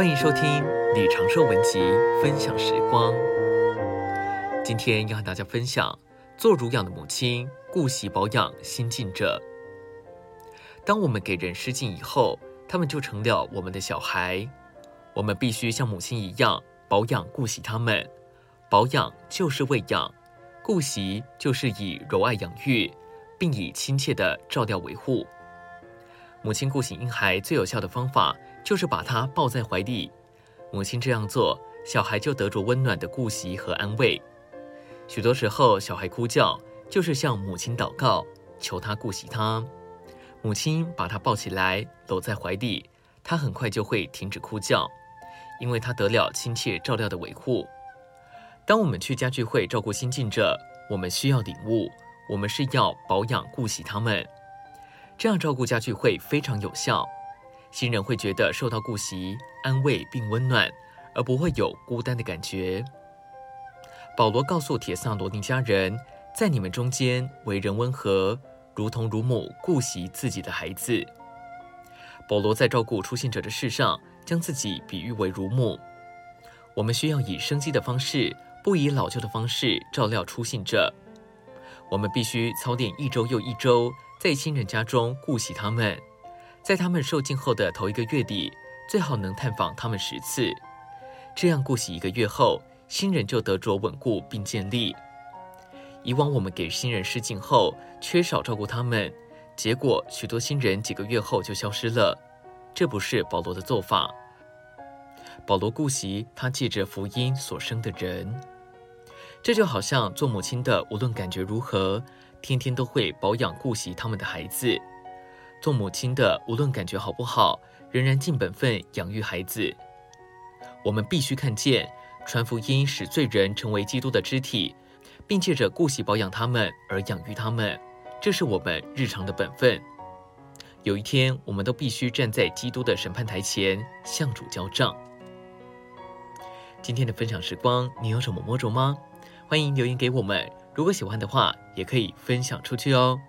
欢迎收听李长寿文集分享时光。今天要和大家分享：做乳养的母亲，顾惜保养新进者。当我们给人施禁以后，他们就成了我们的小孩。我们必须像母亲一样保养顾惜他们。保养就是喂养，顾惜就是以柔爱养育，并以亲切的照料维护。母亲顾惜婴孩最有效的方法，就是把他抱在怀里。母亲这样做，小孩就得着温暖的顾惜和安慰。许多时候，小孩哭叫，就是向母亲祷告，求他顾惜他。母亲把他抱起来，搂在怀里，他很快就会停止哭叫，因为他得了亲切照料的维护。当我们去家聚会照顾新进者，我们需要领悟，我们是要保养顾惜他们。这样照顾家聚会非常有效，新人会觉得受到顾惜、安慰并温暖，而不会有孤单的感觉。保罗告诉铁撒罗尼家人，在你们中间为人温和，如同乳母顾惜自己的孩子。保罗在照顾初信者的事上，将自己比喻为乳母。我们需要以生机的方式。不以老旧的方式照料初信者，我们必须操练一周又一周，在新人家中顾惜他们。在他们受浸后的头一个月里，最好能探访他们十次。这样顾惜一个月后，新人就得着稳固并建立。以往我们给新人施浸后，缺少照顾他们，结果许多新人几个月后就消失了。这不是保罗的做法。保罗顾惜他借着福音所生的人，这就好像做母亲的，无论感觉如何，天天都会保养顾惜他们的孩子；做母亲的，无论感觉好不好，仍然尽本分养育孩子。我们必须看见，传福音使罪人成为基督的肢体，并借着顾惜保养他们而养育他们，这是我们日常的本分。有一天，我们都必须站在基督的审判台前，向主交账。今天的分享时光，你有什么摸着吗？欢迎留言给我们。如果喜欢的话，也可以分享出去哦。